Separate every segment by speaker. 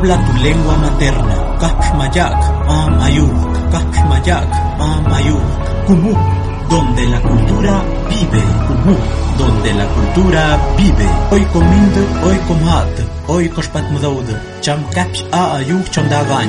Speaker 1: Habla tu lengua materna. Kapshmayak, amayuk, kapshmayak, amayuk. Kumu, donde la cultura vive. Kumu, donde la cultura vive. Hoy comindo, hoy comat, hoy koshpat mudod. Cham kapsh a ayuk cham dagan.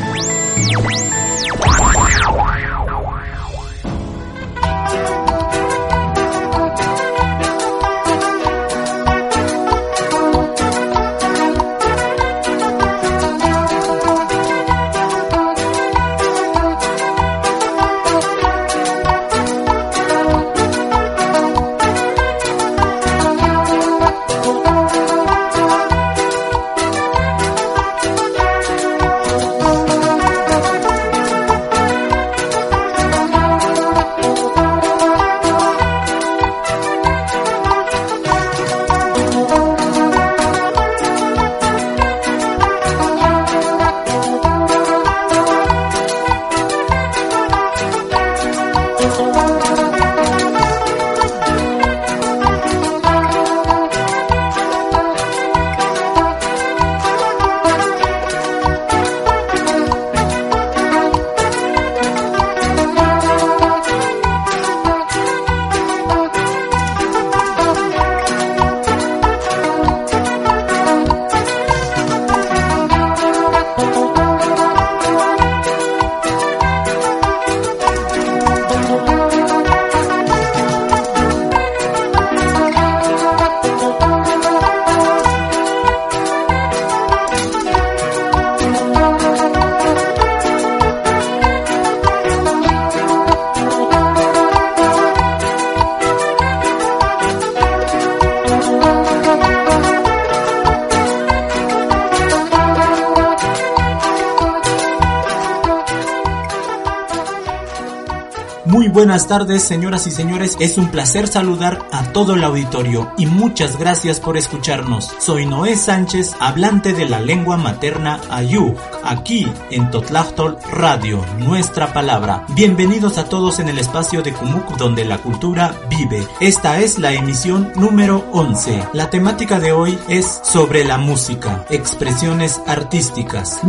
Speaker 1: Buenas tardes, señoras y señores. Es un placer saludar a todo el auditorio y muchas gracias por escucharnos. Soy Noé Sánchez, hablante de la lengua materna Ayú, aquí en Totlachtol Radio, nuestra palabra. Bienvenidos a todos en el espacio de Kumuk donde la cultura vive. Esta es la emisión número 11. La temática de hoy es sobre la música, expresiones artísticas.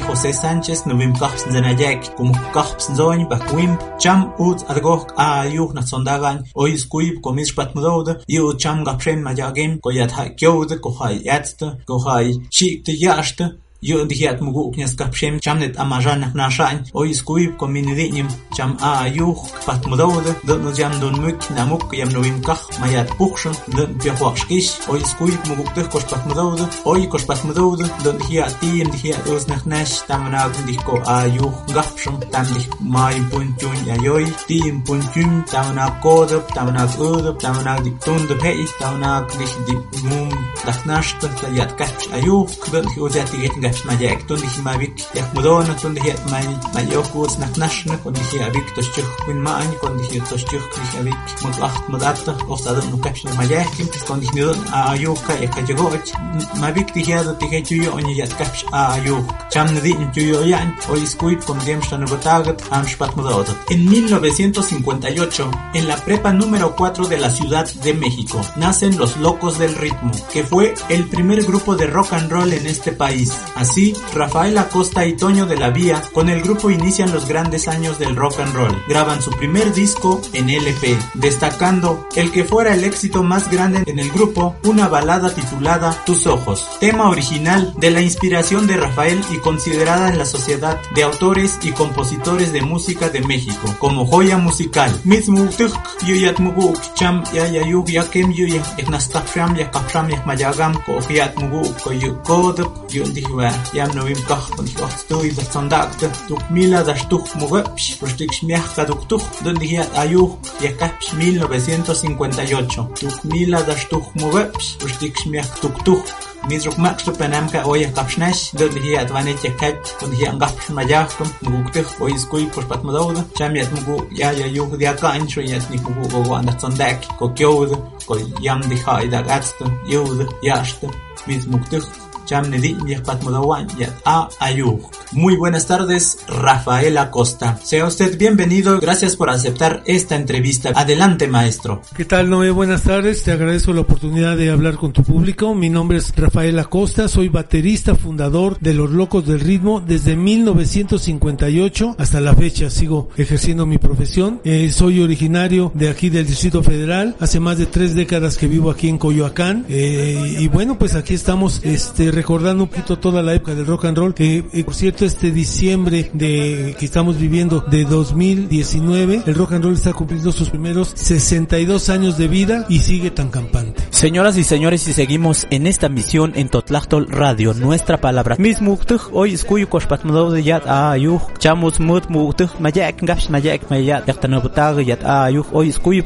Speaker 1: José Sánchez Cham ut argog a yuk na sondagan o iskuib komis patmudod yu cham gapshem majagem koyat ha kyod kohai yatst kohai shik yashta yu'dihiyat mugu uknes kapshem chamnet amajan nashain oy skuib kominidinim cham a yuh pat mudawde dun jam dun muk namuk yam novim kakh mayat pukhshun dun piahuakshkish oy skuib mugu uktes kosh pat mudawde oy kosh pat mudawde dun dihiyat tim dihiyat us nakhnash tamanag dihko a yuh gapshun. Tam dih may punchun yayoy tim punchun tamanag kodop tamanag udop tamanag diktun de pei tamanag dih dik mum dakhnash tat yat kach ayuh kbel hi uzat en 1958 en la prepa número 4 de la Ciudad de México nacen los Locos del Ritmo que fue el primer grupo de rock and roll en este país Rafael Acosta y Toño de la Vía con el grupo inician los grandes años del rock and roll. Graban su primer disco en LP, destacando el que fuera el éxito más grande en el grupo, una balada titulada Tus Ojos, tema original de la inspiración de Rafael y considerada en la Sociedad de Autores y Compositores de Música de México como joya musical. Anga yamnawim kajpan ixohtui tzatzandacta tucmila dax tucmoguepx pos ticxmiahca tuctuj don dijat ayuj yacahpx 1958 tucmila dax tucmoguepx pos ticxmiahc tuctuj mitzruk maxto penamka oyah kapshnash don dijat vanet yacach con dijat angajpx mayajcom muguctej oyiscuy pos patmadouda cham yat mugu yayayuj diacancho yat nicugu goguandatzandac coquiouda col yam dijaidagatsta yeuda yaxta mitmuctej Muy buenas tardes, Rafael Acosta. Sea usted bienvenido, gracias por aceptar esta entrevista. Adelante, maestro.
Speaker 2: ¿Qué tal, Noé? Buenas tardes, te agradezco la oportunidad de hablar con tu público. Mi nombre es Rafael Acosta, soy baterista fundador de Los Locos del Ritmo desde 1958 hasta la fecha. Sigo ejerciendo mi profesión. Eh, soy originario de aquí del Distrito Federal. Hace más de tres décadas que vivo aquí en Coyoacán. Eh, y bueno, pues aquí estamos este, recordando un poquito toda la época del rock and roll. Que, eh, por cierto, este diciembre de que estamos viviendo de 2019, el rock and roll está cumpliendo sus primeros 62 años de vida y sigue tan campante.
Speaker 1: Señoras y señores, si seguimos en esta misión en Totlachtol Radio, nuestra palabra. Mismo hoy escuyo de yat chamos mut muktuj mayak gash mayak mayat yat hoy escuyo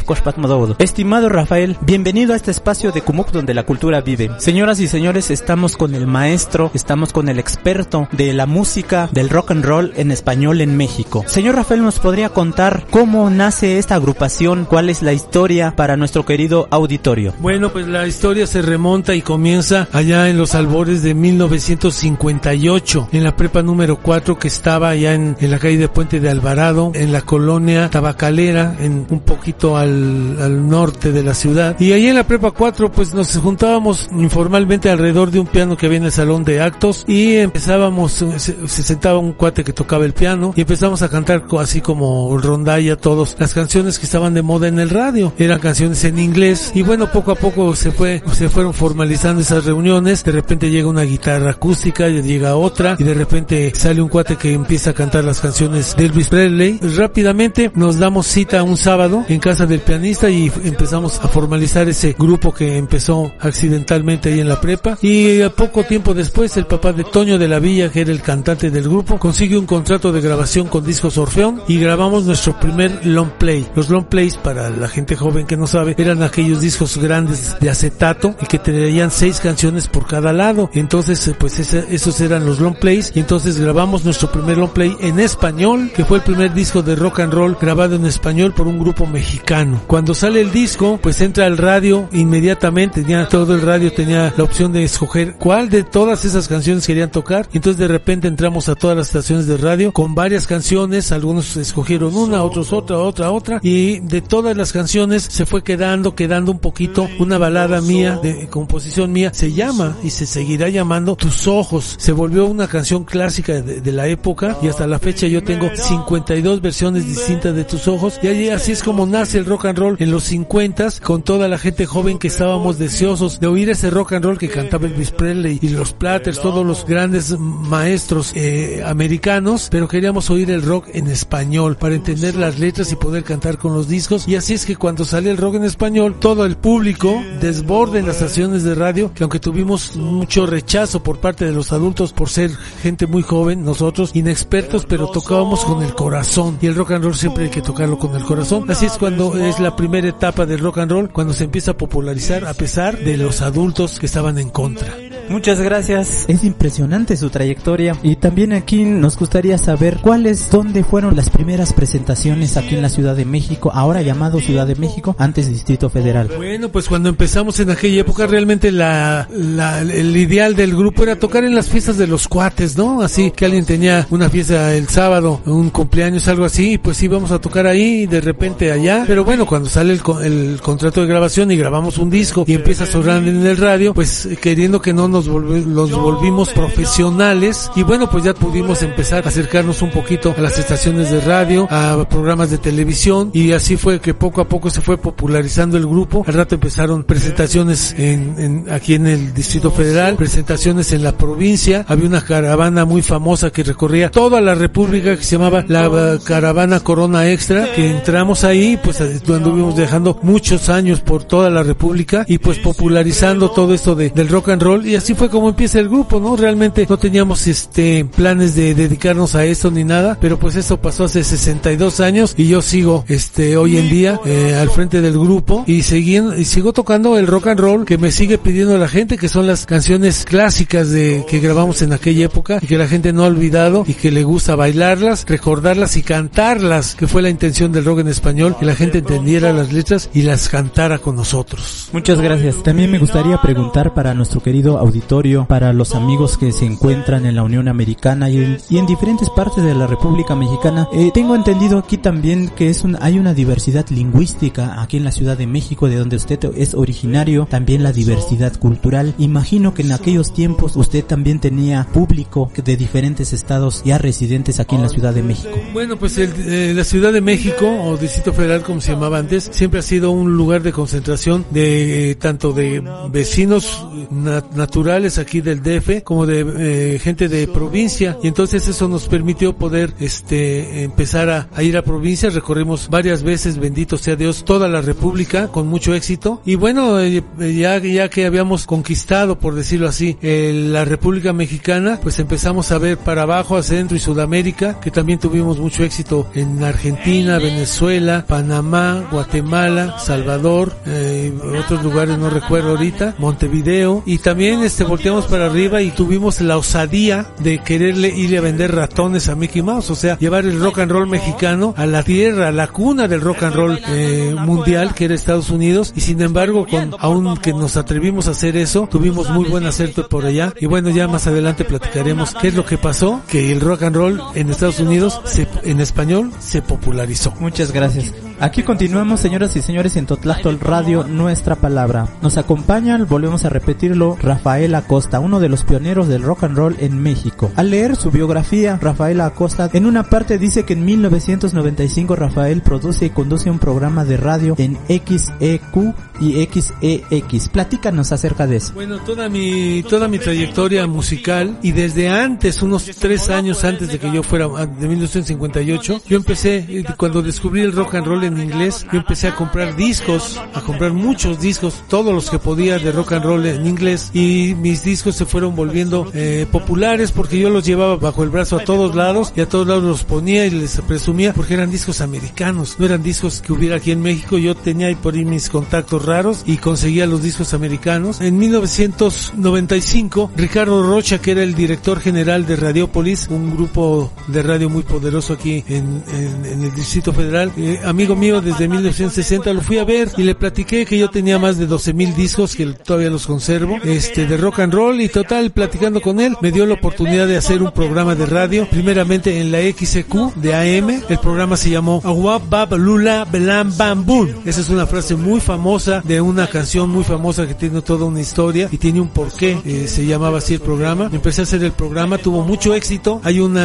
Speaker 1: Estimado Rafael, bienvenido a este espacio de Kumuk donde la cultura vive. Señoras y señores, estamos con el maestro, estamos con el experto de la música del rock and roll en español en México. Señor Rafael, ¿nos podría contar cómo nace esta agrupación? ¿Cuál es la historia para nuestro querido auditorio?
Speaker 2: Bueno, pues la historia se remonta y comienza allá en los albores de 1958, en la prepa número 4 que estaba allá en, la calle de Puente de Alvarado, en la colonia Tabacalera, en un poquito al, al norte de la ciudad. Y ahí en la prepa 4 pues nos juntábamos informalmente alrededor de un piano que había en el salón de actos y empezábamos, se sentaba un cuate que tocaba el piano y empezamos a cantar así como rondalla todos las canciones que estaban de moda en el radio. Eran canciones en inglés y bueno, poco a poco se fue, se fueron formalizando esas reuniones. De repente llega una guitarra acústica, llega otra y de repente sale un cuate que empieza a cantar las canciones de Elvis Presley. Rápidamente nos damos cita un sábado en casa del pianista y empezamos a formalizar ese grupo que empezó accidentalmente ahí en la prepa y a poco tiempo después el papá de Toño de la Villa, que era el cantante del grupo, consigue un contrato de grabación con Discos Orfeón y grabamos nuestro primer long play. Los long plays, para la gente joven que no sabe, eran aquellos discos grandes de acetato y que traían seis canciones por cada lado. Entonces, pues esos eran los long plays y entonces grabamos nuestro primer long play en español, que fue el primer disco de rock and roll grabado en español por un grupo mexicano. Cuando sale el disco, pues entra al radio inmediatamente, ya todo el radio tenía la opción de escoger cuál de todas esas canciones querían tocar. Entonces de repente entramos a todas las estaciones de radio con varias canciones, algunos escogieron una, otros otra, otra, otra, y de todas las canciones se fue quedando, quedando un poquito una balada mía, de composición mía, se llama y se seguirá llamando Tus Ojos. Se volvió una canción clásica de, la época y hasta la fecha yo tengo 52 versiones distintas de Tus Ojos y así es como nace el rock and roll en los 50 con toda la gente joven que estábamos deseosos de oír ese rock and roll que cantaba Elvis Presley y los Platters, todos los grandes maestros eh, americanos, pero queríamos oír el rock en español para entender las letras y poder cantar con los discos. Y así es que cuando sale el rock en español, todo el público desborde en las estaciones de radio, que aunque tuvimos mucho rechazo por parte de los adultos por ser gente muy joven, nosotros inexpertos, pero tocábamos con el corazón. Y el rock and roll siempre hay que tocarlo con el corazón. Así es cuando es la primera etapa del rock and roll, cuando se empieza a popularizar a pesar de los adultos que estaban en contra.
Speaker 1: Muchas gracias. Es impresionante su trayectoria. Y también aquí nos gustaría saber cuáles, dónde fueron las primeras presentaciones aquí en la Ciudad de México, ahora llamado Ciudad de México, antes Distrito Federal.
Speaker 2: Bueno, pues cuando empezamos en aquella época realmente la, el ideal del grupo era tocar en las fiestas de los cuates, ¿no? Así que alguien tenía una fiesta el sábado, un cumpleaños, algo así, y pues íbamos a tocar ahí de repente allá. Pero bueno, cuando sale el, el contrato de grabación y grabamos un disco y empieza a sonar en el radio, pues queriendo que no nos los, volvimos profesionales y bueno, pues ya pudimos empezar a acercarnos un poquito a las estaciones de radio, a programas de televisión y así fue que poco a poco se fue popularizando el grupo. Al rato empezaron presentaciones en, aquí en el Distrito Federal, presentaciones en la provincia. Había una caravana muy famosa que recorría toda la República que se llamaba la Caravana Corona Extra, que entramos ahí, pues anduvimos dejando muchos años por toda la República y pues popularizando todo esto de, del rock and roll y así fue como empieza el grupo, ¿no? Realmente no teníamos este planes de dedicarnos a esto ni nada, pero pues eso pasó hace 62 años y yo sigo este hoy en día eh, al frente del grupo y siguiendo y sigo tocando el rock and roll que me sigue pidiendo la gente, que son las canciones clásicas de que grabamos en aquella época y que la gente no ha olvidado y que le gusta bailarlas, recordarlas y cantarlas, que fue la intención del rock en español, que la gente entendiera las letras y las cantara con nosotros.
Speaker 1: Muchas gracias. También me gustaría preguntar para nuestro querido auditorio
Speaker 3: auditorio, para los amigos que se encuentran en la Unión Americana y en, diferentes partes de la República Mexicana. Eh, tengo entendido aquí también que es un, hay una diversidad lingüística aquí en la Ciudad de México, de donde usted es originario, también la diversidad cultural. Imagino que en aquellos tiempos usted también tenía público de diferentes estados ya residentes aquí en la Ciudad de México.
Speaker 2: Bueno, pues eh, la Ciudad de México, o Distrito Federal como se llamaba antes, siempre ha sido un lugar de concentración de eh, tanto de vecinos naturales aquí del DF como de gente de provincia. Y entonces eso nos permitió poder este empezar a, a ir a provincias recorrimos varias veces bendito sea Dios toda la república con mucho éxito. Y bueno eh, ya ya que habíamos conquistado por decirlo así la república mexicana pues empezamos a ver para abajo a centro y sudamérica que también tuvimos mucho éxito en Argentina Venezuela Panamá Guatemala Salvador eh, otros lugares no recuerdo ahorita Montevideo. Y también este volteamos para arriba y tuvimos la osadía de quererle ir a vender ratones a Mickey Mouse, o sea, llevar el rock and roll mexicano a la tierra, a la cuna del rock and roll eh, mundial que era Estados Unidos y sin embargo, con aún que nos atrevimos a hacer eso, tuvimos muy buen acerto por allá y bueno, ya más adelante platicaremos qué es lo que pasó, que el rock and roll en Estados Unidos se, en español se popularizó.
Speaker 3: Muchas gracias. Aquí continuamos, señoras y señores, en Totlastol Radio, nuestra palabra. Nos acompañan, volvemos a repetirlo, Rafael Acosta, uno de los pioneros del rock and roll en México. Al leer su biografía, Rafael Acosta, en una parte dice que en 1995 Rafael produce y conduce un programa de radio en XEQ y XEX. Platícanos acerca de eso.
Speaker 2: Bueno, toda mi, toda mi trayectoria musical y desde antes, unos tres años antes de que yo fuera, de 1958, yo empecé, cuando descubrí el rock and roll en inglés, yo empecé a comprar discos, a comprar muchos discos, todos los que podía de rock and roll en inglés y mis discos se fueron volviendo eh, populares porque yo los llevaba bajo el brazo a todos lados y a todos lados los ponía y les presumía porque eran discos americanos, no eran discos que hubiera aquí en México, yo tenía ahí por ahí mis contactos raros y conseguía los discos americanos. En 1995, Ricardo Rocha, que era el director general de Radiopolis, un grupo de radio muy poderoso aquí en, el Distrito Federal, eh, amigo mío desde 1960, lo fui a ver y le platiqué que yo tenía más de 12 mil discos, que todavía los conservo, este, de rock and roll y total, platicando con él, me dio la oportunidad de hacer un programa de radio, primeramente en la XQ de AM, el programa se llamó Awab Bab Lula Belam Bambun. Esa es una frase muy famosa de una canción muy famosa que tiene toda una historia y tiene un porqué, eh, se llamaba así el programa. Empecé a hacer el programa, tuvo mucho éxito, hay un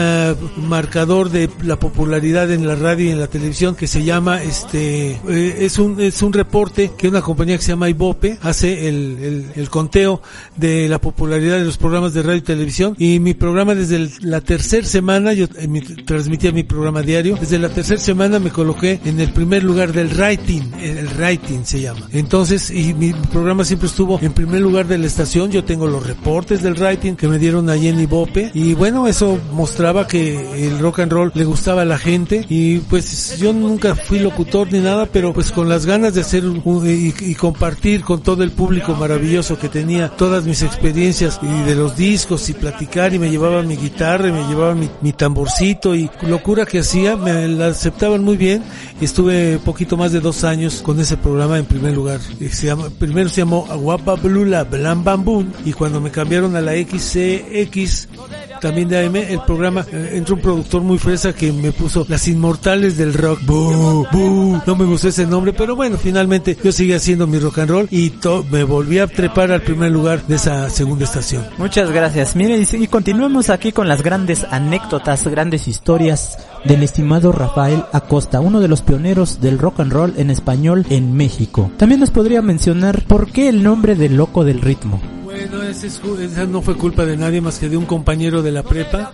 Speaker 2: marcador de la popularidad en la radio y en la televisión que se llama este eh, es un es un reporte que una compañía que se llama Ibope hace el, el, conteo de la popularidad de los programas de radio y televisión. Y mi programa desde la tercera semana yo eh, transmitía mi programa diario. Desde la tercera semana me coloqué en el primer lugar del rating el rating se llama. Entonces y mi programa siempre estuvo en primer lugar de la estación. Yo tengo los reportes del rating que me dieron allí en Ibope. Y bueno eso mostraba que el rock and roll le gustaba a la gente. Y pues yo nunca fui locutor ni nada, pero pues con las ganas de hacer y, compartir con todo el público maravilloso que tenía todas mis experiencias y de los discos y platicar y me llevaba mi guitarra y me llevaba mi, tamborcito y locura que hacía, me la aceptaban muy bien estuve poquito más de dos años con ese programa en primer lugar. Se llama, primero se llamó Aguapa Blula Blam Bambun y cuando me cambiaron a la XCX también de AM, el programa eh, entró un productor muy fresa que me puso Las Inmortales del Rock. No me gustó ese nombre, pero bueno, finalmente yo seguí haciendo mi rock and roll y me volví a trepar al primer lugar de esa segunda estación.
Speaker 3: Muchas gracias. Miren, y continuamos aquí con las grandes anécdotas, grandes historias del estimado Rafael Acosta, uno de los pioneros del rock and roll en español en México. También nos podría mencionar por qué el nombre del loco del ritmo.
Speaker 2: Bueno, esa no fue culpa de nadie más que de un compañero de la prepa.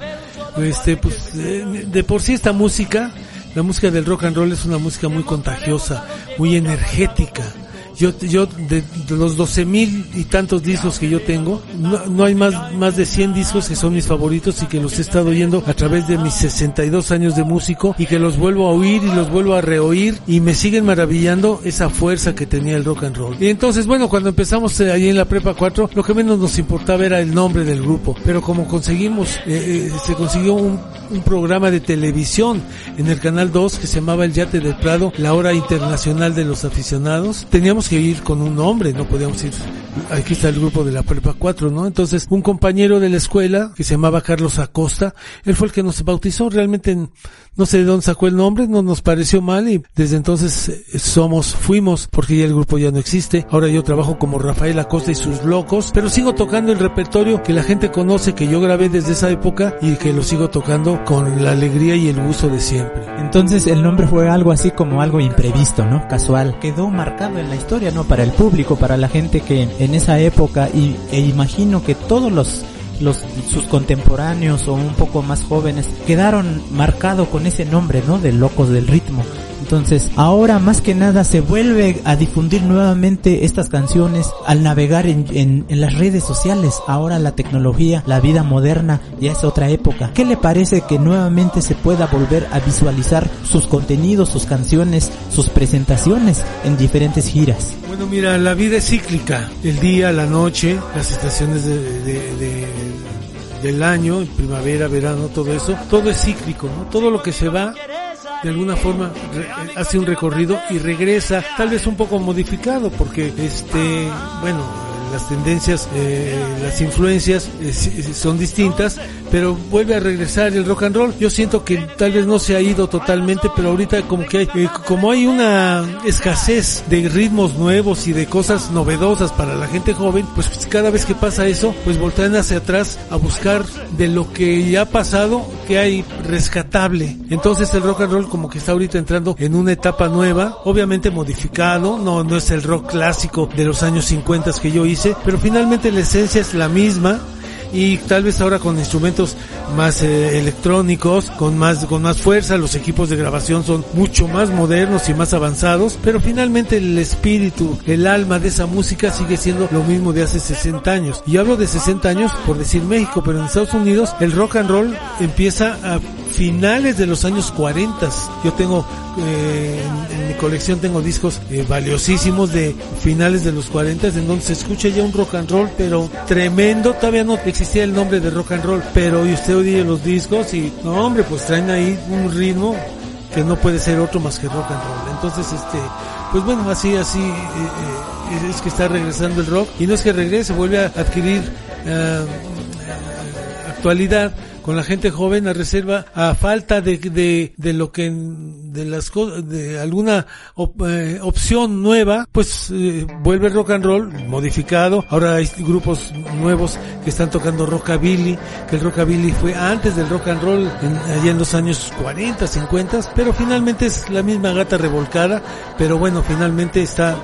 Speaker 2: Este, pues, de, de por sí esta música, la música del rock and roll es una música muy contagiosa, muy energética yo, yo de, los doce mil y tantos discos que yo tengo, no, hay más, más de 100 discos que son mis favoritos y que los he estado oyendo a través de mis 62 años de músico y que los vuelvo a oír y los vuelvo a reoír y me siguen maravillando esa fuerza que tenía el rock and roll. Y entonces, bueno, cuando empezamos eh, ahí en la prepa 4, lo que menos nos importaba era el nombre del grupo, pero como conseguimos, eh, eh, se consiguió un, programa de televisión en el canal 2 que se llamaba El Yate del Prado, la hora internacional de los aficionados, teníamos que ir con un nombre, no podíamos ir aquí está el grupo de la prepa 4, ¿no? Entonces, un compañero de la escuela que se llamaba Carlos Acosta, él fue el que nos bautizó, realmente no sé de dónde sacó el nombre, no nos pareció mal y desde entonces eh, somos, fuimos, porque ya el grupo ya no existe. Ahora yo trabajo como Rafael Acosta y sus locos, pero sigo tocando el repertorio que la gente conoce, que yo grabé desde esa época y que lo sigo tocando con la alegría y el gusto de siempre.
Speaker 3: Entonces el nombre fue algo así como algo imprevisto, ¿no? Casual. Quedó marcado en la historia, ¿no? Para el público, para la gente que en esa época y, e imagino que todos los los sus contemporáneos o un poco más jóvenes quedaron marcados con ese nombre, ¿no? De locos del ritmo. Entonces, ahora más que nada se vuelve a difundir nuevamente estas canciones al navegar en, en, las redes sociales. Ahora la tecnología, la vida moderna ya es otra época. ¿Qué le parece que nuevamente se pueda volver a visualizar sus contenidos, sus canciones, sus presentaciones en diferentes giras?
Speaker 2: Bueno, mira, la vida es cíclica. El día, la noche, las estaciones de, de del año, primavera, verano, todo eso, todo es cíclico, ¿no? Todo lo que se va de alguna forma hace un recorrido y regresa, tal vez un poco modificado, porque este, bueno, las tendencias, eh, las influencias eh, son distintas, pero vuelve a regresar el rock and roll. Yo siento que tal vez no se ha ido totalmente, pero ahorita como que hay, eh, como hay una escasez de ritmos nuevos y de cosas novedosas para la gente joven, pues cada vez que pasa eso, pues voltean hacia atrás a buscar de lo que ya ha pasado que hay rescatable. Entonces el rock and roll como que está ahorita entrando en una etapa nueva, obviamente modificado, no, no es el rock clásico de los años 50 que yo hice, pero finalmente la esencia es la misma y tal vez ahora con instrumentos más eh, electrónicos, con más con más fuerza, los equipos de grabación son mucho más modernos y más avanzados, pero finalmente el espíritu, el alma de esa música sigue siendo lo mismo de hace 60 años. Y hablo de 60 años por decir México, pero en Estados Unidos el rock and roll empieza a finales de los años 40. Yo tengo eh, en, mi colección tengo discos eh, valiosísimos de finales de los 40 en donde se escucha ya un rock and roll pero tremendo, todavía no existía el nombre de rock and roll, pero usted oye los discos y no hombre, pues traen ahí un ritmo que no puede ser otro más que rock and roll. Entonces, este, pues bueno, así, así eh, es que está regresando el rock y no es que regrese, vuelve a adquirir actualidad con la gente joven a reserva a falta de, de, de lo que de las de alguna eh, opción nueva pues eh, vuelve rock and roll modificado. Ahora hay grupos nuevos que están tocando rockabilly que el rockabilly fue antes del rock and roll en, allá en los años 40 50 pero finalmente es la misma gata revolcada pero bueno finalmente está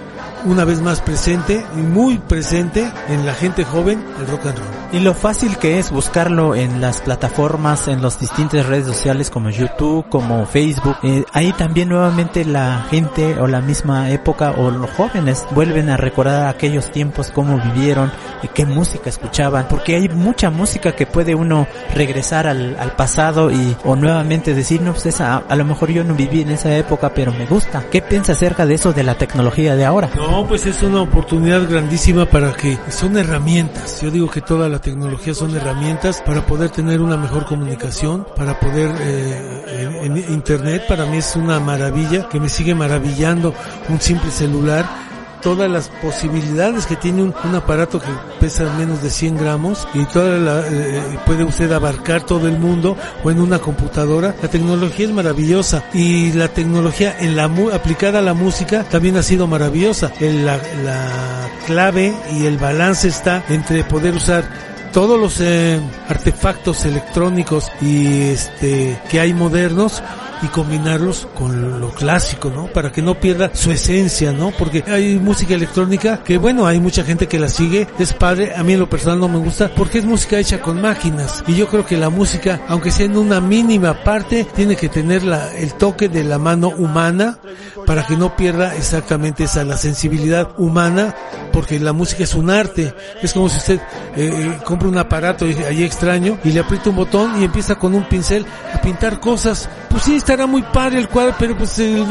Speaker 2: una vez más presente y muy presente en la gente joven el rock and roll.
Speaker 3: Y lo fácil que es buscarlo en las plataformas, en las distintas redes sociales como YouTube, como Facebook. Eh, ahí también nuevamente la gente o la misma época o los jóvenes vuelven a recordar aquellos tiempos, cómo vivieron, y qué música escuchaban. Porque hay mucha música que puede uno regresar al, al pasado y o nuevamente decir, no, pues esa, a lo mejor yo no viví en esa época, pero me gusta. ¿Qué piensa acerca de eso de la tecnología de ahora?
Speaker 2: No, pues es una oportunidad grandísima para que son herramientas. Yo digo que toda la tecnología son herramientas para poder tener una mejor comunicación, para poder eh, en, en internet para mí es una maravilla que me sigue maravillando un simple celular todas las posibilidades que tiene un, aparato que pesa menos de 100 gramos y toda la, eh, puede usted abarcar todo el mundo o en una computadora. La tecnología es maravillosa y la tecnología en la aplicada a la música también ha sido maravillosa. El, la, la clave y el balance está entre poder usar todos los eh, artefactos electrónicos y este que hay modernos y combinarlos con lo clásico, ¿no? Para que no pierda su esencia, ¿no? Porque hay música electrónica que, bueno, hay mucha gente que la sigue, es padre, a mí en lo personal no me gusta porque es música hecha con máquinas y yo creo que la música, aunque sea en una mínima parte, tiene que tener la, el toque de la mano humana para que no pierda exactamente esa, la sensibilidad humana, porque la música es un arte, es como si usted eh, compra un aparato ahí extraño y le aprieta un botón y empieza con un pincel a pintar cosas, pues sí, estará muy padre el cuadro, pero pues el,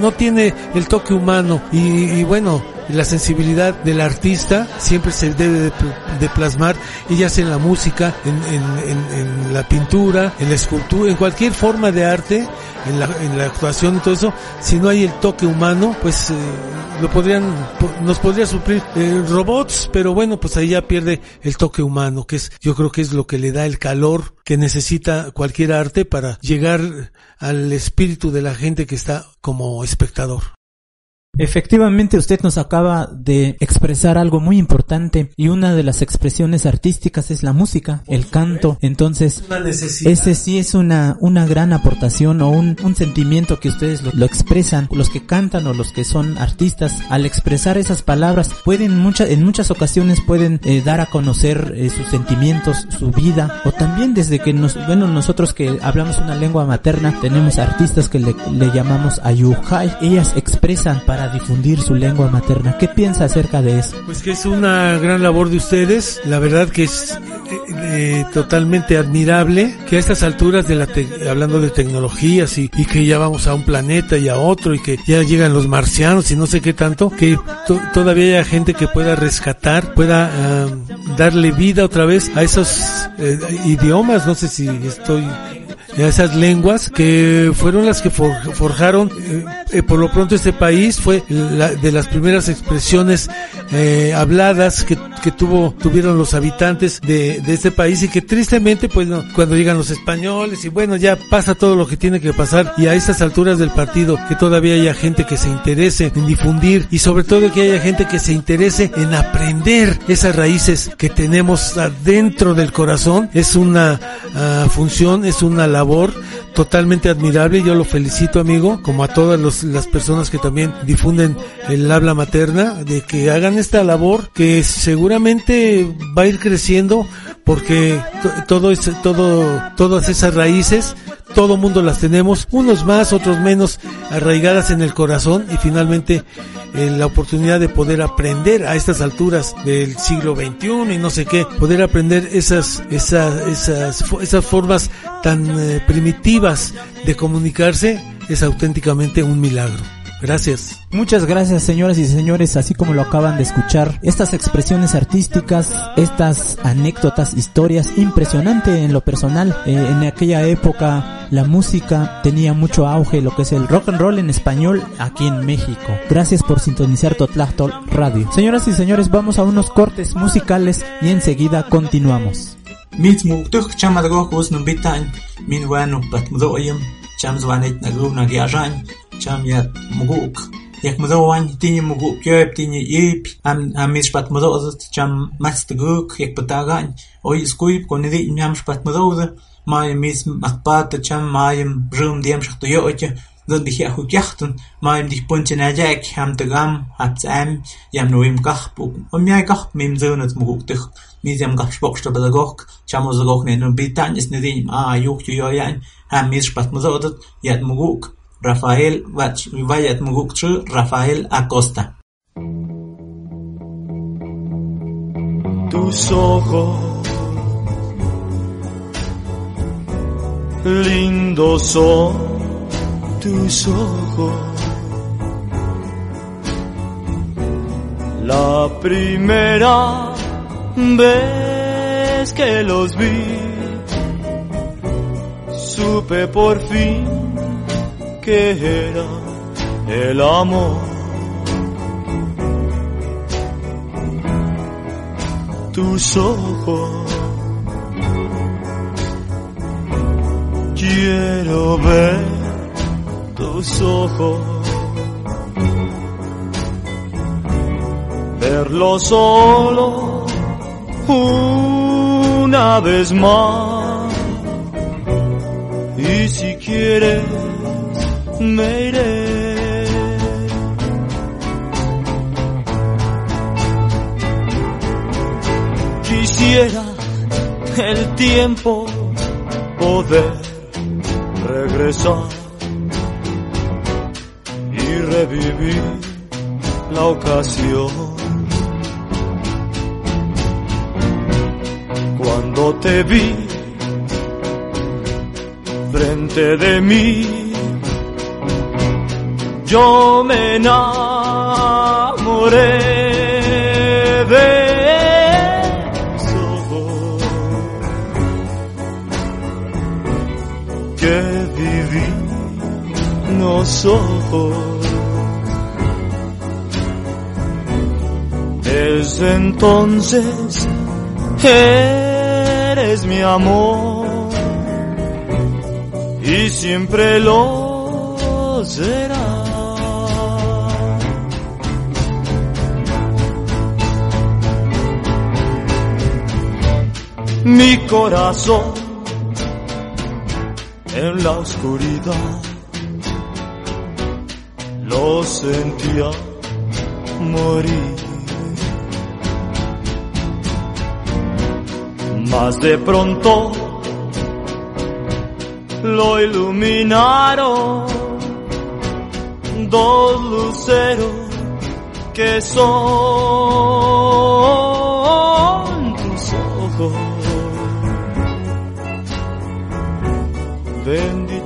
Speaker 2: no tiene el toque humano. Y, y, bueno, la sensibilidad del artista siempre se debe de, plasmar, y ya sea en la música, en, la pintura, en la escultura, en cualquier forma de arte, en la, en la actuación y todo eso, si no hay el toque humano, pues eh, lo podrían, nos podría suplir eh, robots, pero bueno, pues ahí ya pierde el toque humano, que es, yo creo que es lo que le da el calor que necesita cualquier arte para llegar al espíritu de la gente que está como espectador.
Speaker 3: Efectivamente, usted nos acaba de expresar algo muy importante y una de las expresiones artísticas es la música, el canto. Entonces, ese sí es una, una gran aportación o un, un sentimiento que ustedes lo, expresan, los que cantan o los que son artistas, al expresar esas palabras, pueden muchas, en muchas ocasiones pueden eh, dar a conocer eh, sus sentimientos, su vida, o también desde que nos, bueno, nosotros que hablamos una lengua materna, tenemos artistas que le, le llamamos ayuhai, ellas expresan para difundir su lengua materna. ¿Qué piensa acerca de eso?
Speaker 2: Pues que es una gran labor de ustedes, la verdad que es eh, eh, totalmente admirable que a estas alturas de la hablando de tecnologías y, que ya vamos a un planeta y a otro y que ya llegan los marcianos y no sé qué tanto, que todavía haya gente que pueda rescatar, pueda ah, darle vida otra vez a esos eh, idiomas, no sé si estoy esas lenguas que fueron las que forjaron eh, eh, por lo pronto este país fue la, de las primeras expresiones eh, habladas que, que, tuvo tuvieron los habitantes de, de este país y que tristemente pues cuando llegan los españoles y bueno ya pasa todo lo que tiene que pasar y a estas alturas del partido que todavía haya gente que se interese en difundir y sobre todo que haya gente que se interese en aprender esas raíces que tenemos adentro del corazón es una uh, función es una labor totalmente admirable. Yo lo felicito, amigo, como a todas las personas que también difunden el habla materna, de que hagan esta labor que seguramente va a ir creciendo porque todo todo, todas esas raíces todo mundo las tenemos, unos más, otros menos arraigadas en el corazón y finalmente eh, la oportunidad de poder aprender a estas alturas del siglo XXI y no sé qué, poder aprender esas, esas, esas, esas formas tan eh, primitivas de comunicarse es auténticamente un milagro. Gracias.
Speaker 3: Muchas gracias señoras y señores, así como lo acaban de escuchar, estas expresiones artísticas, estas anécdotas, historias, impresionante en lo personal. Eh, en aquella época la música tenía mucho auge, lo que es el rock and roll en español aquí en México. Gracias por sintonizar Totlachtol Radio. Señoras y señores, vamos a unos cortes musicales y enseguida continuamos.
Speaker 1: جمعیت مگوک یک مزه وان تینی مگو کیب تینی ایپ هم همیش پات مزه از چم مست گوک یک پتاگان اوی سکویب کنی دی این همش پات مزه از ما میس مخبات چم ما یم برم دیم شخت یو اچ زن دیگه اخو کیختن ما یم دیگه پنچ نجاک هم تگام حبس ام یم نویم کخ بوک ام یا کخ میم زونت مگو تخ میز یم کخ شبک شتا بدگوک چم از گوک نینو بیتان اس ندیم آ یوک یو یان هم میس پات مزه از یاد مگوک Rafael Acosta.
Speaker 4: Tus ojos lindos son tus ojos. La primera vez que los vi, supe por fin que era el amor. Tus ojos, quiero ver tus ojos, verlo solo una vez más. Y si quieres me iré. Quisiera el tiempo poder regresar y revivir la ocasión. Cuando te vi frente de mí yo me enamoré de eso que viví nosotros. Desde entonces eres mi amor y siempre lo Mi corazón en la oscuridad lo sentía morir. Mas de pronto lo iluminaron dos luceros que son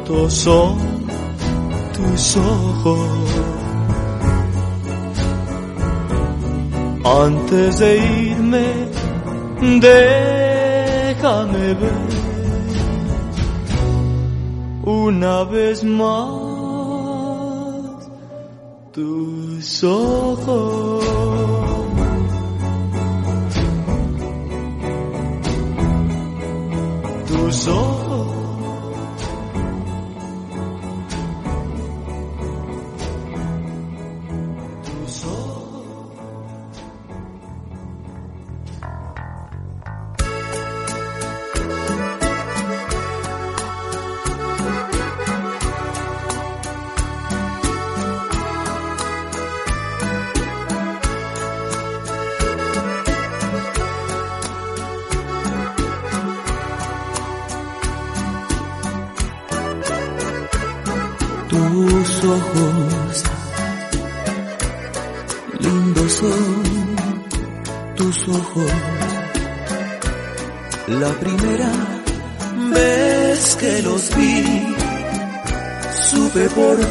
Speaker 4: Son tus ojos. Antes de irme, déjame ver una vez más tus ojos. Tus ojos.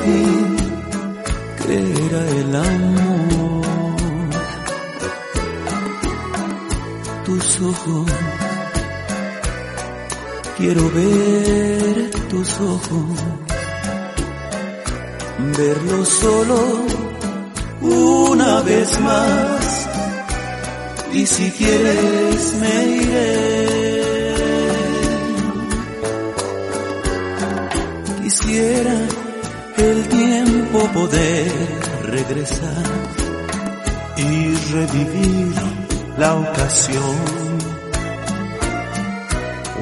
Speaker 5: Que era el amor. Tus ojos, quiero ver tus ojos verlo solo una vez más y si quieres me iré. Quisiera poder regresar
Speaker 6: y revivir la ocasión.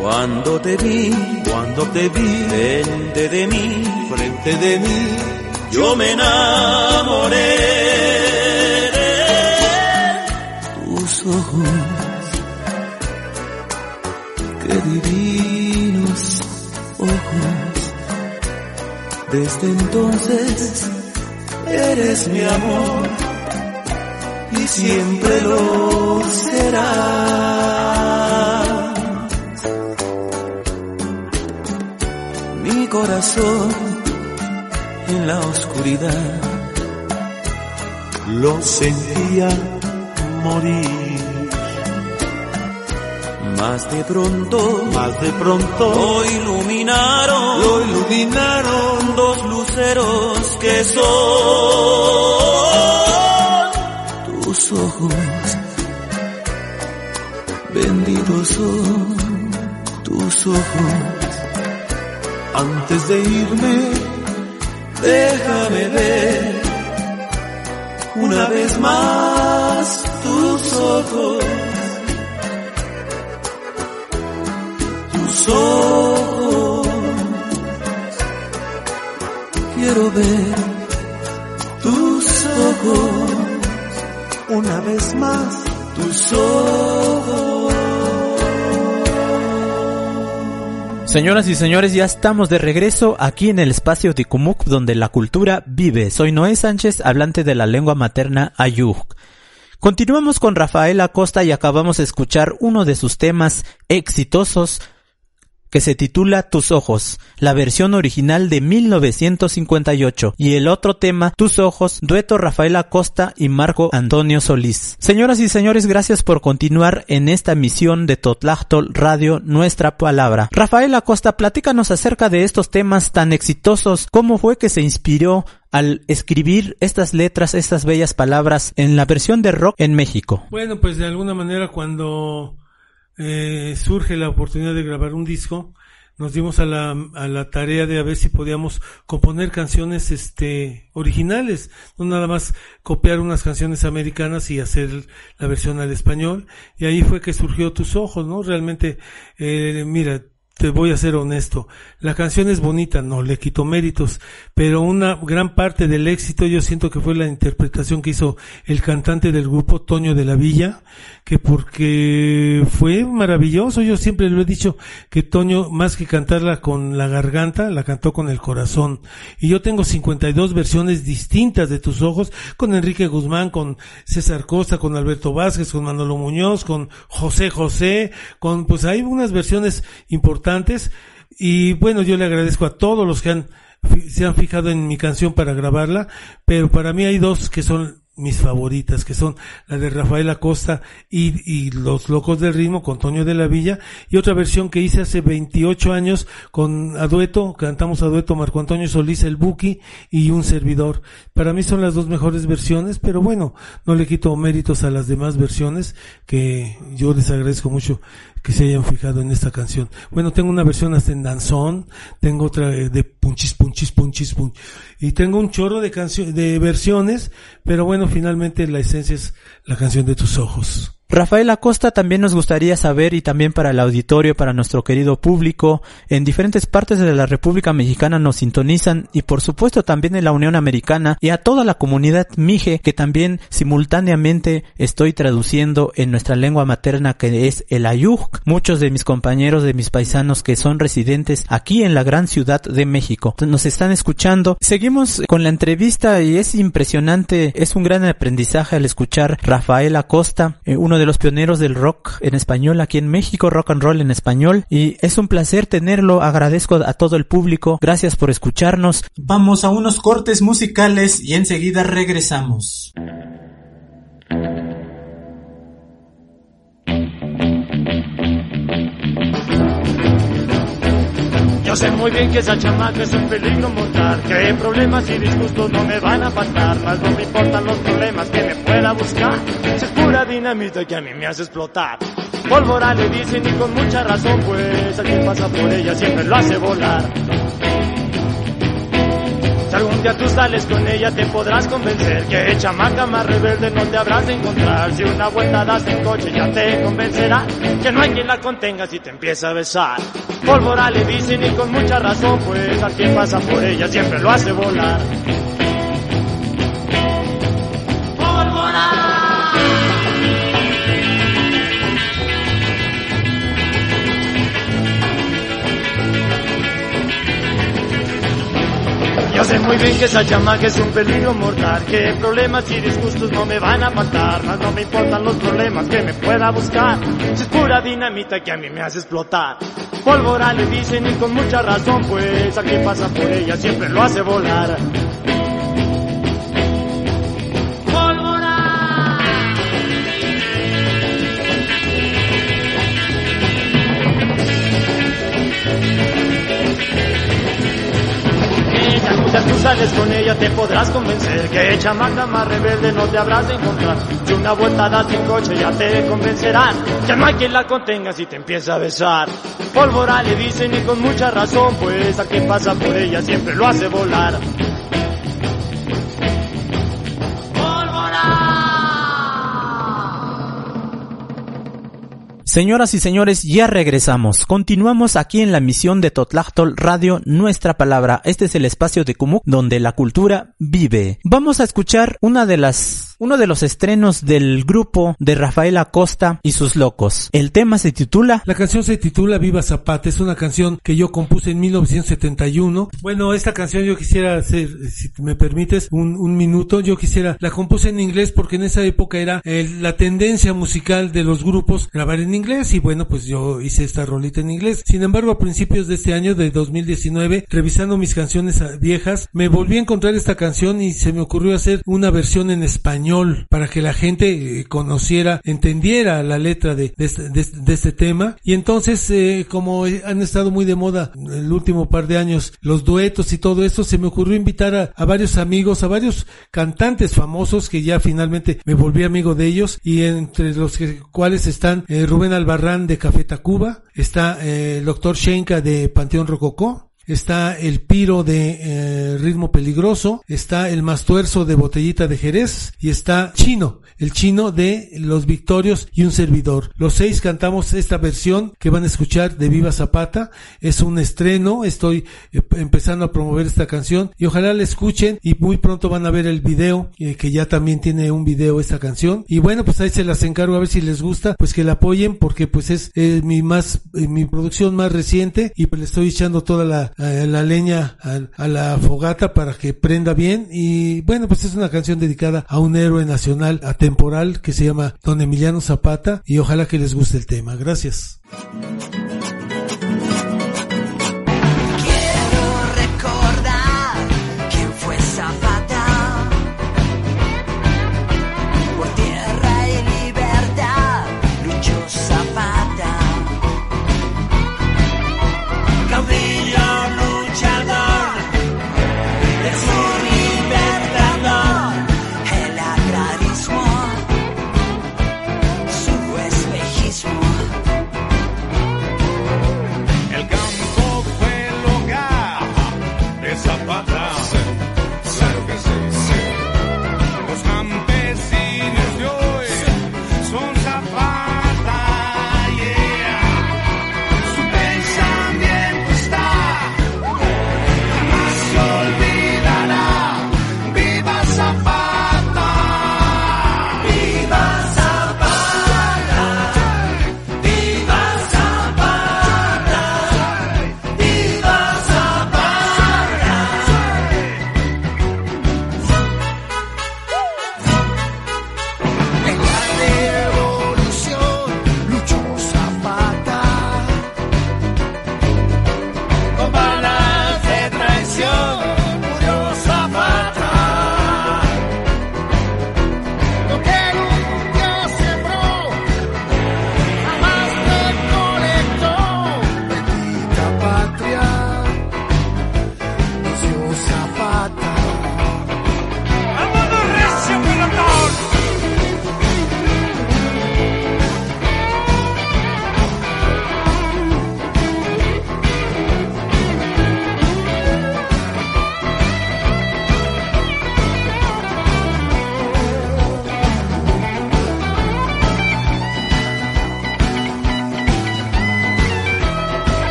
Speaker 5: cuando te vi,
Speaker 6: Cuando te vi
Speaker 5: frente de mí,
Speaker 6: frente de mí,
Speaker 5: yo me enamoré tus ojos. Qué divinos ojos. Desde entonces eres mi amor y siempre lo será. Mi corazón en la oscuridad
Speaker 6: lo sentía morir.
Speaker 5: Más de pronto
Speaker 6: Más de pronto
Speaker 5: lo iluminaron,
Speaker 6: lo iluminaron
Speaker 5: dos luceros que son tus ojos. Benditos son tus ojos.
Speaker 6: antes de irme.
Speaker 5: Déjame ver una vez más tus ojos. Quiero ver tus ojos.
Speaker 6: Una vez más,
Speaker 5: Tus ojos.
Speaker 3: Señoras y señores, ya estamos de regreso aquí en el espacio Kumuk donde la cultura vive. Soy Noé Sánchez, hablante de la lengua materna Ayuk. Continuamos con Rafael Acosta y acabamos de escuchar uno de sus temas exitosos que se titula Tus ojos, la versión original de 1958, y el otro tema, Tus ojos, dueto Rafael Acosta y Marco Antonio Solís. Señoras y señores, gracias por continuar en esta misión de Totlactol Radio, nuestra palabra. Rafael Acosta, platícanos acerca de estos temas tan exitosos, cómo fue que se inspiró al escribir estas letras, estas bellas palabras en la versión de rock en México?
Speaker 2: Bueno, pues de alguna manera cuando eh, surge la oportunidad de grabar un disco, nos dimos a la, a la tarea de a ver si podíamos componer canciones este originales, no nada más copiar unas canciones americanas y hacer la versión al español. Y ahí fue que surgió Tus Ojos, ¿no? Realmente, eh, mira, te voy a ser honesto, la canción es bonita, no le quito méritos, pero una gran parte del éxito yo siento que fue la interpretación que hizo el cantante del grupo Toño de la Villa, que porque fue maravilloso, yo siempre lo he dicho que Toño más que cantarla con la garganta, la cantó con el corazón. Y yo tengo 52 versiones distintas de tus ojos, con Enrique Guzmán, con César Costa, con Alberto Vázquez, con Manolo Muñoz, con José José, con pues hay unas versiones importantes y bueno, yo le agradezco a todos los que han, se han fijado en mi canción para grabarla, pero para mí hay dos que son mis favoritas, que son la de Rafael Acosta y, y, Los Locos del Ritmo con Toño de la Villa, y otra versión que hice hace 28 años con a dueto, cantamos a dueto Marco Antonio Solís, el Buki y un servidor. Para mí son las dos mejores versiones, pero bueno, no le quito méritos a las demás versiones, que yo les agradezco mucho que se hayan fijado en esta canción. Bueno, tengo una versión hasta en danzón, tengo otra de punchis, punchis, punchis, punchis, y tengo un chorro de canciones, de versiones, pero bueno, finalmente la esencia es la canción de tus ojos.
Speaker 3: Rafael Acosta también nos gustaría saber y también para el auditorio, para nuestro querido público, en diferentes partes de la República Mexicana nos sintonizan y por supuesto también en la Unión Americana y a toda la comunidad mije que también simultáneamente estoy traduciendo en nuestra lengua materna que es el ayuk. Muchos de mis compañeros, de mis paisanos que son residentes aquí en la gran ciudad de México nos están escuchando. Seguimos con la entrevista y es impresionante, es un gran aprendizaje al escuchar Rafael Acosta, eh, uno de los pioneros del rock en español aquí en México, rock and roll en español. Y es un placer tenerlo. Agradezco a todo el público. Gracias por escucharnos.
Speaker 1: Vamos a unos cortes musicales y enseguida regresamos.
Speaker 7: Yo sé muy bien que esa chamaca es un peligro mortal, que problemas y disgustos no me van a faltar, más no me importan los problemas que me pueda buscar, si es pura dinamita que a mí me hace explotar. Pólvora le dicen y con mucha razón, pues a quien pasa por ella siempre lo hace volar. Si algún día tú sales con ella te podrás convencer que chamaca más rebelde no te habrás de encontrar. Si una vuelta das en coche ya te convencerá que no hay quien la contenga si te empieza a besar. Pólvora le dicen y con mucha razón, pues a quien pasa por ella siempre lo hace volar. Yo sé muy bien que esa chamaca es un peligro mortal, que problemas y disgustos no me van a faltar, más no me importan los problemas que me pueda buscar, si es pura dinamita que a mí me hace explotar. Pólvora le dicen y con mucha razón, pues a quien pasa por ella siempre lo hace volar. Ya tú sales con ella te podrás convencer que chamaca más rebelde no te habrás de encontrar. Si una vuelta en coche ya te convencerán que no hay quien la contenga si te empieza a besar. Pólvora le dicen y con mucha razón, pues a quien pasa por ella siempre lo hace volar.
Speaker 3: Señoras y señores, ya regresamos. Continuamos aquí en la misión de Totlactol Radio Nuestra Palabra. Este es el espacio de Kumuk donde la cultura vive. Vamos a escuchar una de las uno de los estrenos del grupo de Rafael Acosta y sus locos. El tema se titula
Speaker 2: La canción se titula Viva Zapata, es una canción que yo compuse en 1971. Bueno, esta canción yo quisiera hacer, si me permites, un, un minuto, yo quisiera, la compuse en inglés porque en esa época era eh, la tendencia musical de los grupos grabar en inglés y bueno, pues yo hice esta rolita en inglés. Sin embargo, a principios de este año de 2019, revisando mis canciones viejas, me volví a encontrar esta canción y se me ocurrió hacer una versión en español para que la gente eh, conociera, entendiera la letra de, de, este, de, este tema. Y entonces, eh, como han estado muy de moda el último par de años los duetos y todo esto, se me ocurrió invitar a, varios amigos, a varios cantantes famosos que ya finalmente me volví amigo de ellos y entre los cuales están eh, Rubén Albarrán de Café Tacuba, está eh, el doctor Shenka de Panteón Rococó, está el Piro de eh, Ritmo Peligroso, está el Mastuerzo de Botellita de Jerez y está Chino, el Chino de Los Victorios y un servidor. Los seis cantamos esta versión que van a escuchar de Viva Zapata. Es un estreno, estoy eh, empezando a promover esta canción y ojalá la escuchen y muy pronto van a ver el video, eh, que ya también tiene un video esta canción. Y bueno, pues ahí se las encargo a ver si les gusta, pues que la apoyen porque pues es eh, mi más, mi producción más reciente y pues le estoy echando toda la la leña a, a, la fogata para que prenda bien. Y bueno pues es una canción dedicada a un héroe nacional atemporal que se llama Don Emiliano Zapata y ojalá que les guste el tema. Gracias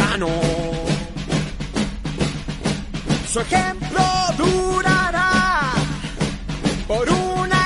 Speaker 8: mexicano. Su ejemplo durará por una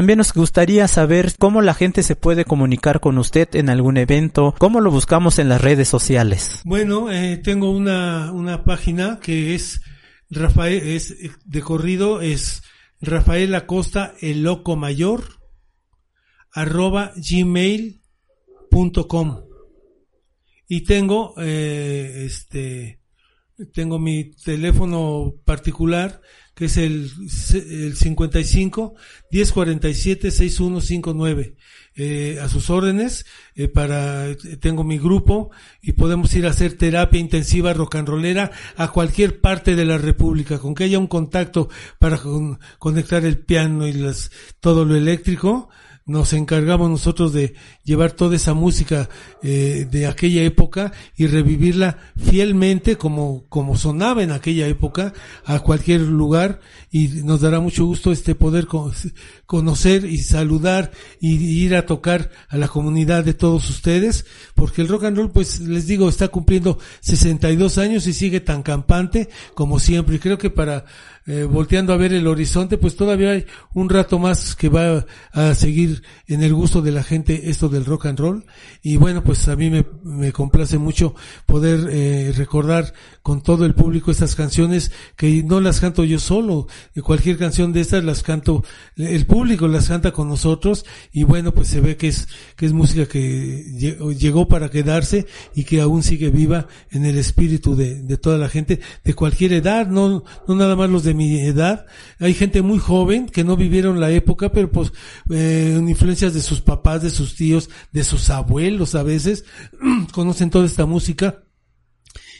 Speaker 3: También nos gustaría saber cómo la gente se puede comunicar con usted en algún evento, cómo lo buscamos en las redes sociales.
Speaker 2: Bueno, eh, tengo una, una página que es Rafael, es de corrido, es Rafael Acosta, el loco mayor, arroba gmail.com. Y tengo, eh, este, tengo mi teléfono particular que es el, el 55 1047 6159. Eh, a sus órdenes, eh, para, tengo mi grupo y podemos ir a hacer terapia intensiva rollera a cualquier parte de la República, con que haya un contacto para conectar el piano y las, todo lo eléctrico, nos encargamos nosotros de llevar toda esa música eh, de aquella época y revivirla fielmente como, como sonaba en aquella época a cualquier lugar. Y nos dará mucho gusto este poder conocer y saludar y, ir a tocar a la comunidad de todos ustedes porque el rock and roll pues les digo está cumpliendo 62 años y sigue tan campante como siempre. Y creo que para eh, volteando a ver el horizonte, pues todavía hay un rato más que va a seguir en el gusto de la gente esto del rock and roll. Y bueno, pues a mí me, me complace mucho poder eh, recordar con todo el público estas canciones que no las canto yo solo. Cualquier canción de estas las canto, el público las canta con nosotros y bueno, pues se ve que es, que es música que llegó para quedarse y que aún sigue viva en el espíritu de, de toda la gente de cualquier edad, no, no nada más los de mi edad. Hay gente muy joven que no vivieron la época, pero pues eh, influencias de sus papás, de sus tíos, de sus abuelos a veces, conocen toda esta música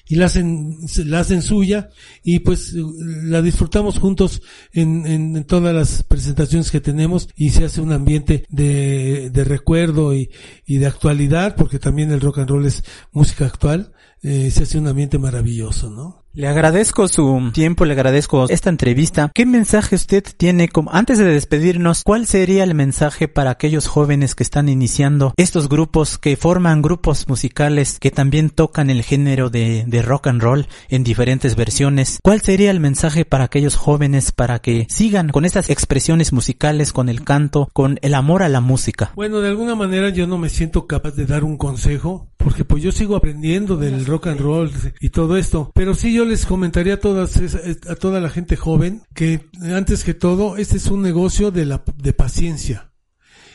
Speaker 2: y la hacen, la hacen suya y pues la disfrutamos juntos en, en, todas las presentaciones que tenemos y se hace un ambiente de, recuerdo y, y, de actualidad porque también el rock and roll es música actual, eh, se hace un ambiente maravilloso, ¿no?
Speaker 3: Le agradezco su tiempo, le agradezco esta entrevista. ¿Qué mensaje usted tiene como, antes de despedirnos, cuál sería el mensaje para aquellos jóvenes que están iniciando estos grupos que forman grupos musicales que también tocan el género de, de rock and roll en diferentes versiones? ¿Cuál sería el mensaje para aquellos jóvenes para que sigan con estas expresiones musicales, con el canto, con el amor a la música?
Speaker 2: Bueno, de alguna manera yo no me siento capaz de dar un consejo, porque pues yo sigo aprendiendo del rock and roll y todo esto, pero sí yo les comentaría a todas a toda la gente joven que antes que todo este es un negocio de la de paciencia.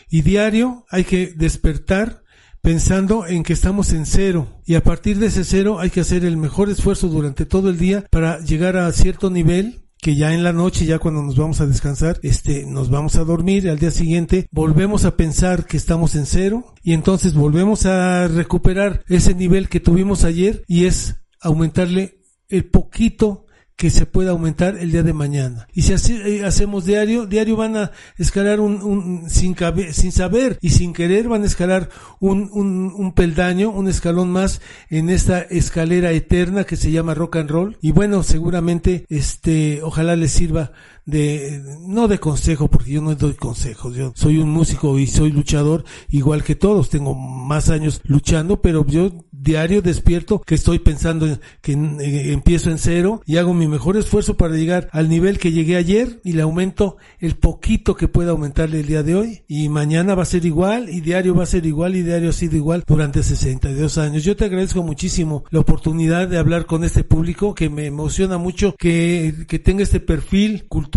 Speaker 2: Y diario hay que despertar pensando en que estamos en cero. Y a partir de ese cero hay que hacer el mejor esfuerzo durante todo el día para llegar a cierto nivel que ya en la noche, ya cuando nos vamos a descansar, este, nos vamos a dormir, al día siguiente volvemos a pensar que estamos en cero y entonces volvemos a recuperar ese nivel que tuvimos ayer y es aumentarle el poquito que se pueda aumentar el día de mañana. Y si así eh, hacemos diario, diario van a escalar un, un sin, cabe, sin saber y sin querer van a escalar un, un, un, peldaño, un escalón más en esta escalera eterna que se llama rock and roll. Y bueno, seguramente este, ojalá les sirva de, no de consejo, porque yo no doy consejos, yo soy un músico y soy luchador igual que todos, tengo más años luchando, pero yo diario despierto que estoy pensando que eh, empiezo en cero y hago mi mejor esfuerzo para llegar al nivel que llegué ayer y le aumento el poquito que pueda aumentarle el día de hoy y mañana va a ser igual y diario va a ser igual y diario ha sido igual durante 62 años. Yo te agradezco muchísimo la oportunidad de hablar con este público que me emociona mucho que, que tenga este perfil cultural.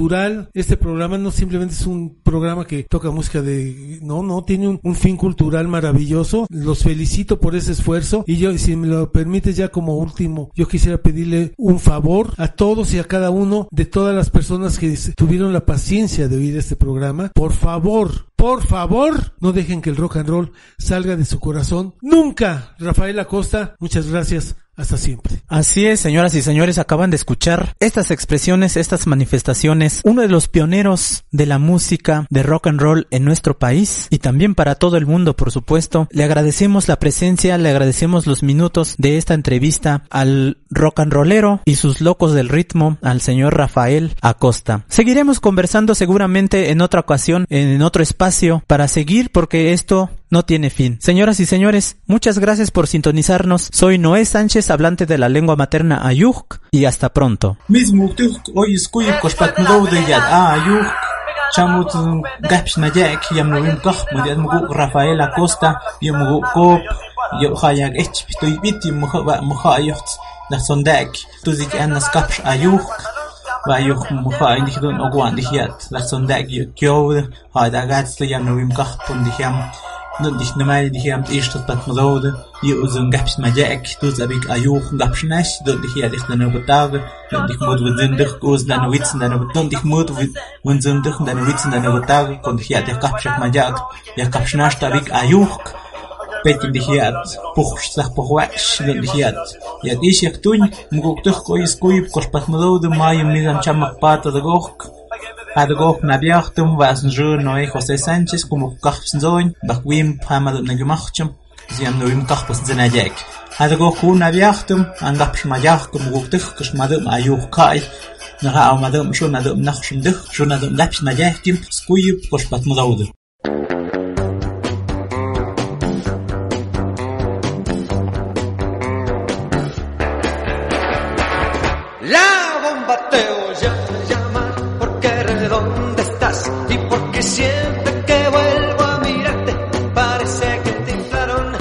Speaker 2: Este programa no simplemente es un programa que toca música de, no, no, tiene un, un fin cultural maravilloso. Los felicito por ese esfuerzo y yo, si me lo permite ya como último, yo quisiera pedirle un favor a todos y a cada uno de todas las personas que tuvieron la paciencia de oír este programa. Por favor, por favor, no dejen que el rock and roll salga de su corazón. Nunca. Rafael Acosta, muchas gracias. Hasta siempre.
Speaker 3: Así es, señoras y señores, acaban de escuchar estas expresiones, estas manifestaciones, uno de los pioneros de la música de rock and roll en nuestro país y también para todo el mundo, por supuesto. Le agradecemos la presencia, le agradecemos los minutos de esta entrevista al rock and rollero y sus locos del ritmo, al señor Rafael Acosta. Seguiremos conversando seguramente en otra ocasión, en otro espacio, para seguir porque esto no tiene fin. Señoras y señores, muchas gracias por sintonizarnos. Soy Noé Sánchez, hablante de la lengua materna Ayuk, y hasta pronto.
Speaker 1: chamut gaps majek yam no im kah mudiat mugu Rafael Acosta yam mugu yo hayak ech pitoy biti muha ba muha yocht na sondek tuzik anas kapsh ayuk ba ayuk muha indi dun ogwan dihiat la sondek yo kyo ha da gats yam no im kah pun diham Nondish normal die hier am ersten Platz mit Rode, die unseren Gaps mal Jack, du sag ich Ajuch und Gaps nicht, dort die hier dich dann über Tage, und ich muss wir sind dich aus dann witzen dann über und ich muss wir sind dich dann witzen dann über Tage, und hier dich Gaps mal Jack, ja Gaps nicht hab ich Ajuch. Petin dich hier at puchs sag puchwach, dort dich hier at. Ja dich ich tun, mugok dich kois kuib, kos pat mit Rode, mai mir dann chamak pat da gok. Padgov nabiaqtum va asnrunoi José Sánchez como qaqpsinzoin baqwim pamadunagumaqchum ziandoim qaqpsinayak. Padgov kun nabiaqtum angaqpsmayaqtum guqtiqqishmadum ayuqqai naqa awmadum shunadum naqshundih shunadum lapsinayakim skuyib
Speaker 9: qoshpatmudawdi. Porque siempre que vuelvo a mirarte parece que te inflaron.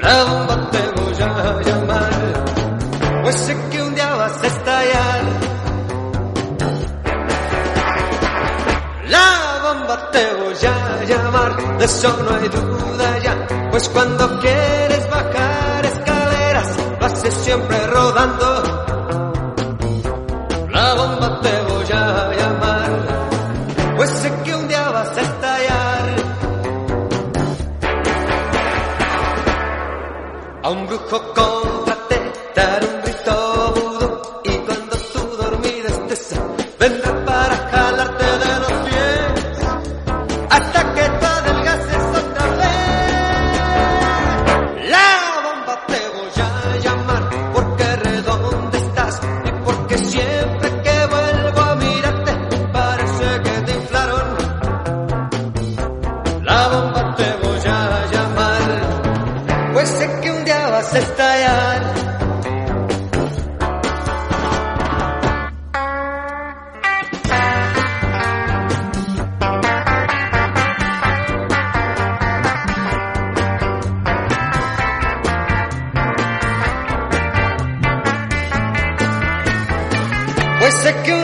Speaker 9: La bomba te voy a llamar, pues sé que un día vas a estallar. La bomba te voy a llamar, de eso no hay duda ya, pues cuando quieres bajar escaleras haces siempre rodando.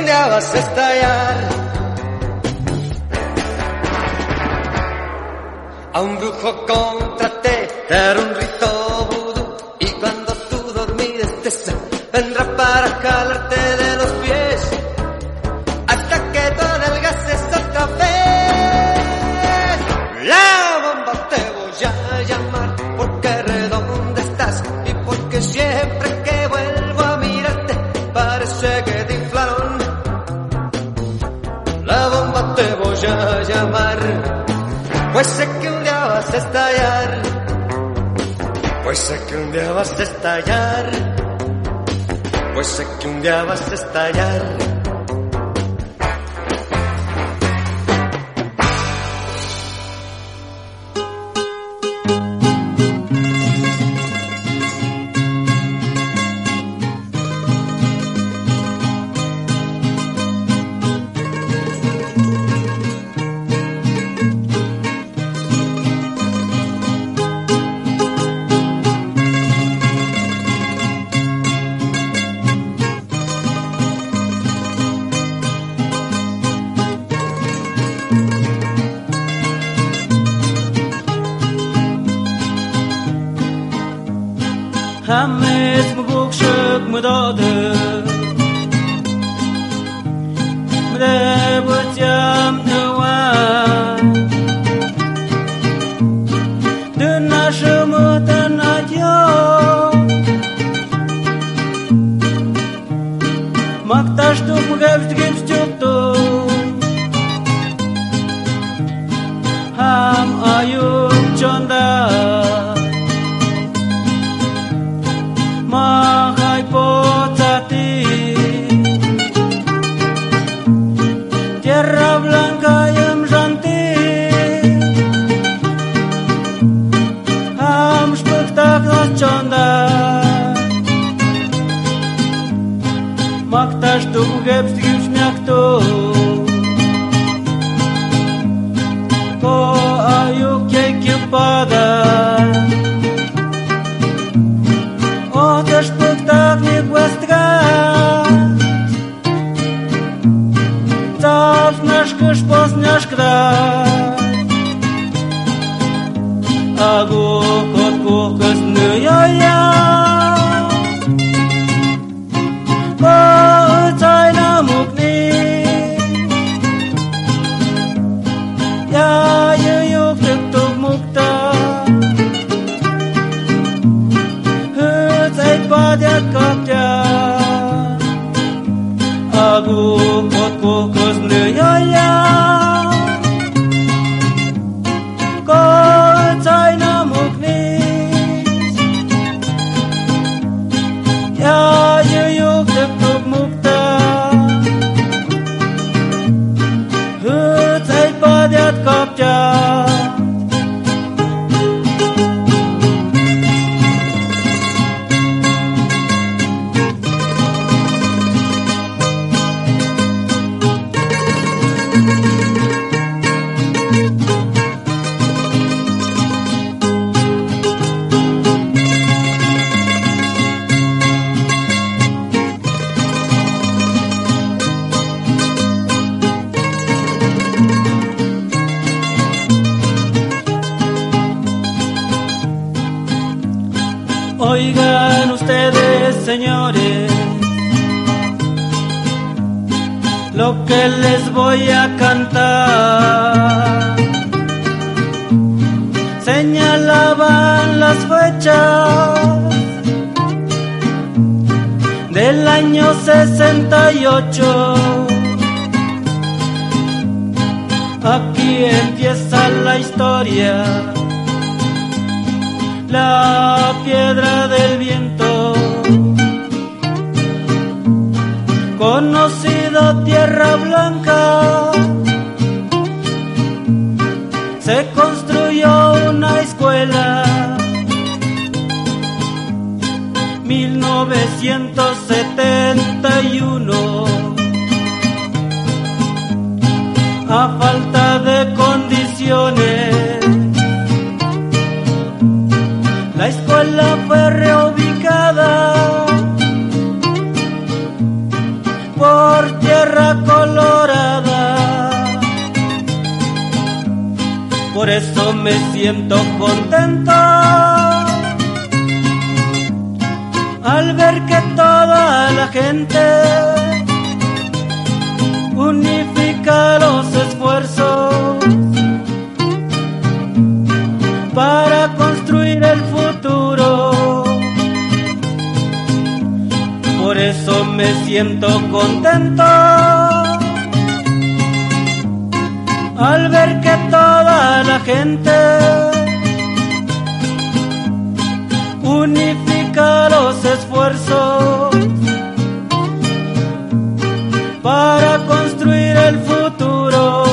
Speaker 9: Un vas a estallar. A un brujo contraté, dar un rito vudú, y cuando tú dormida estés, vendrá para jalarte de pues sé que un día vas a estallar. Pues sé que un día vas a estallar. Pues sé que un día vas a estallar.
Speaker 10: Que les voy a cantar. Señalaban las fechas del año 68. Aquí empieza la historia la piedra del viento, conocido tierra blanca, se construyó una escuela. 1971 a falta de condiciones la escuela fue reubicada tierra colorada. Por eso me siento contento al ver que toda la gente unifica los esfuerzos para eso me siento contento al ver que toda la gente unifica los esfuerzos para construir el futuro.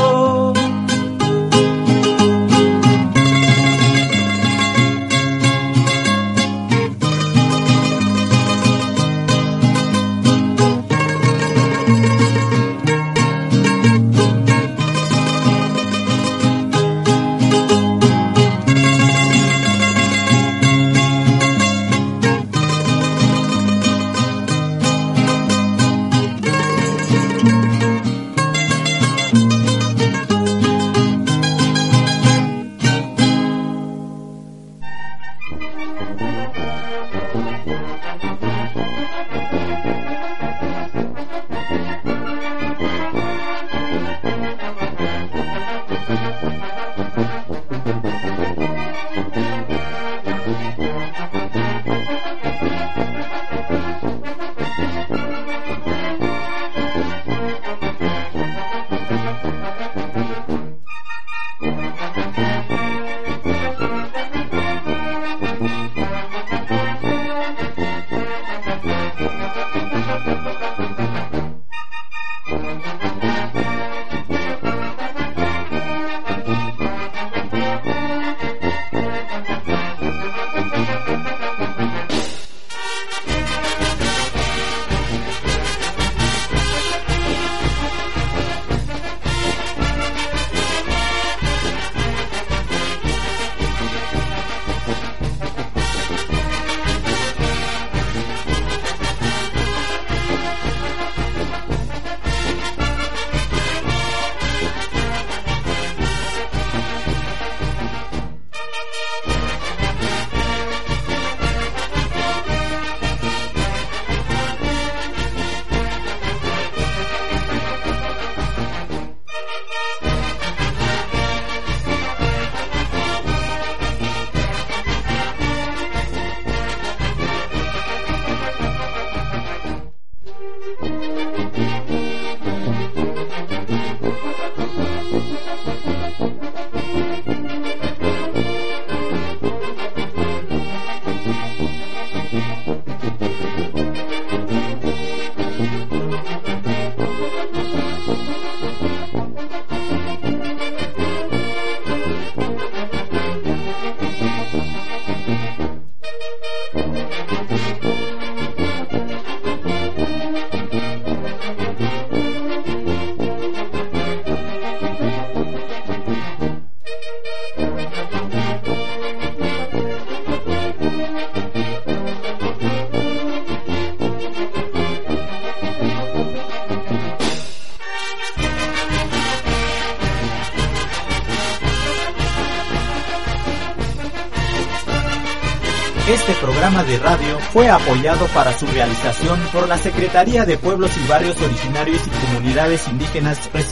Speaker 11: Fue apoyado para su realización por la Secretaría de Pueblos y Barrios Originarios y Comunidades Indígenas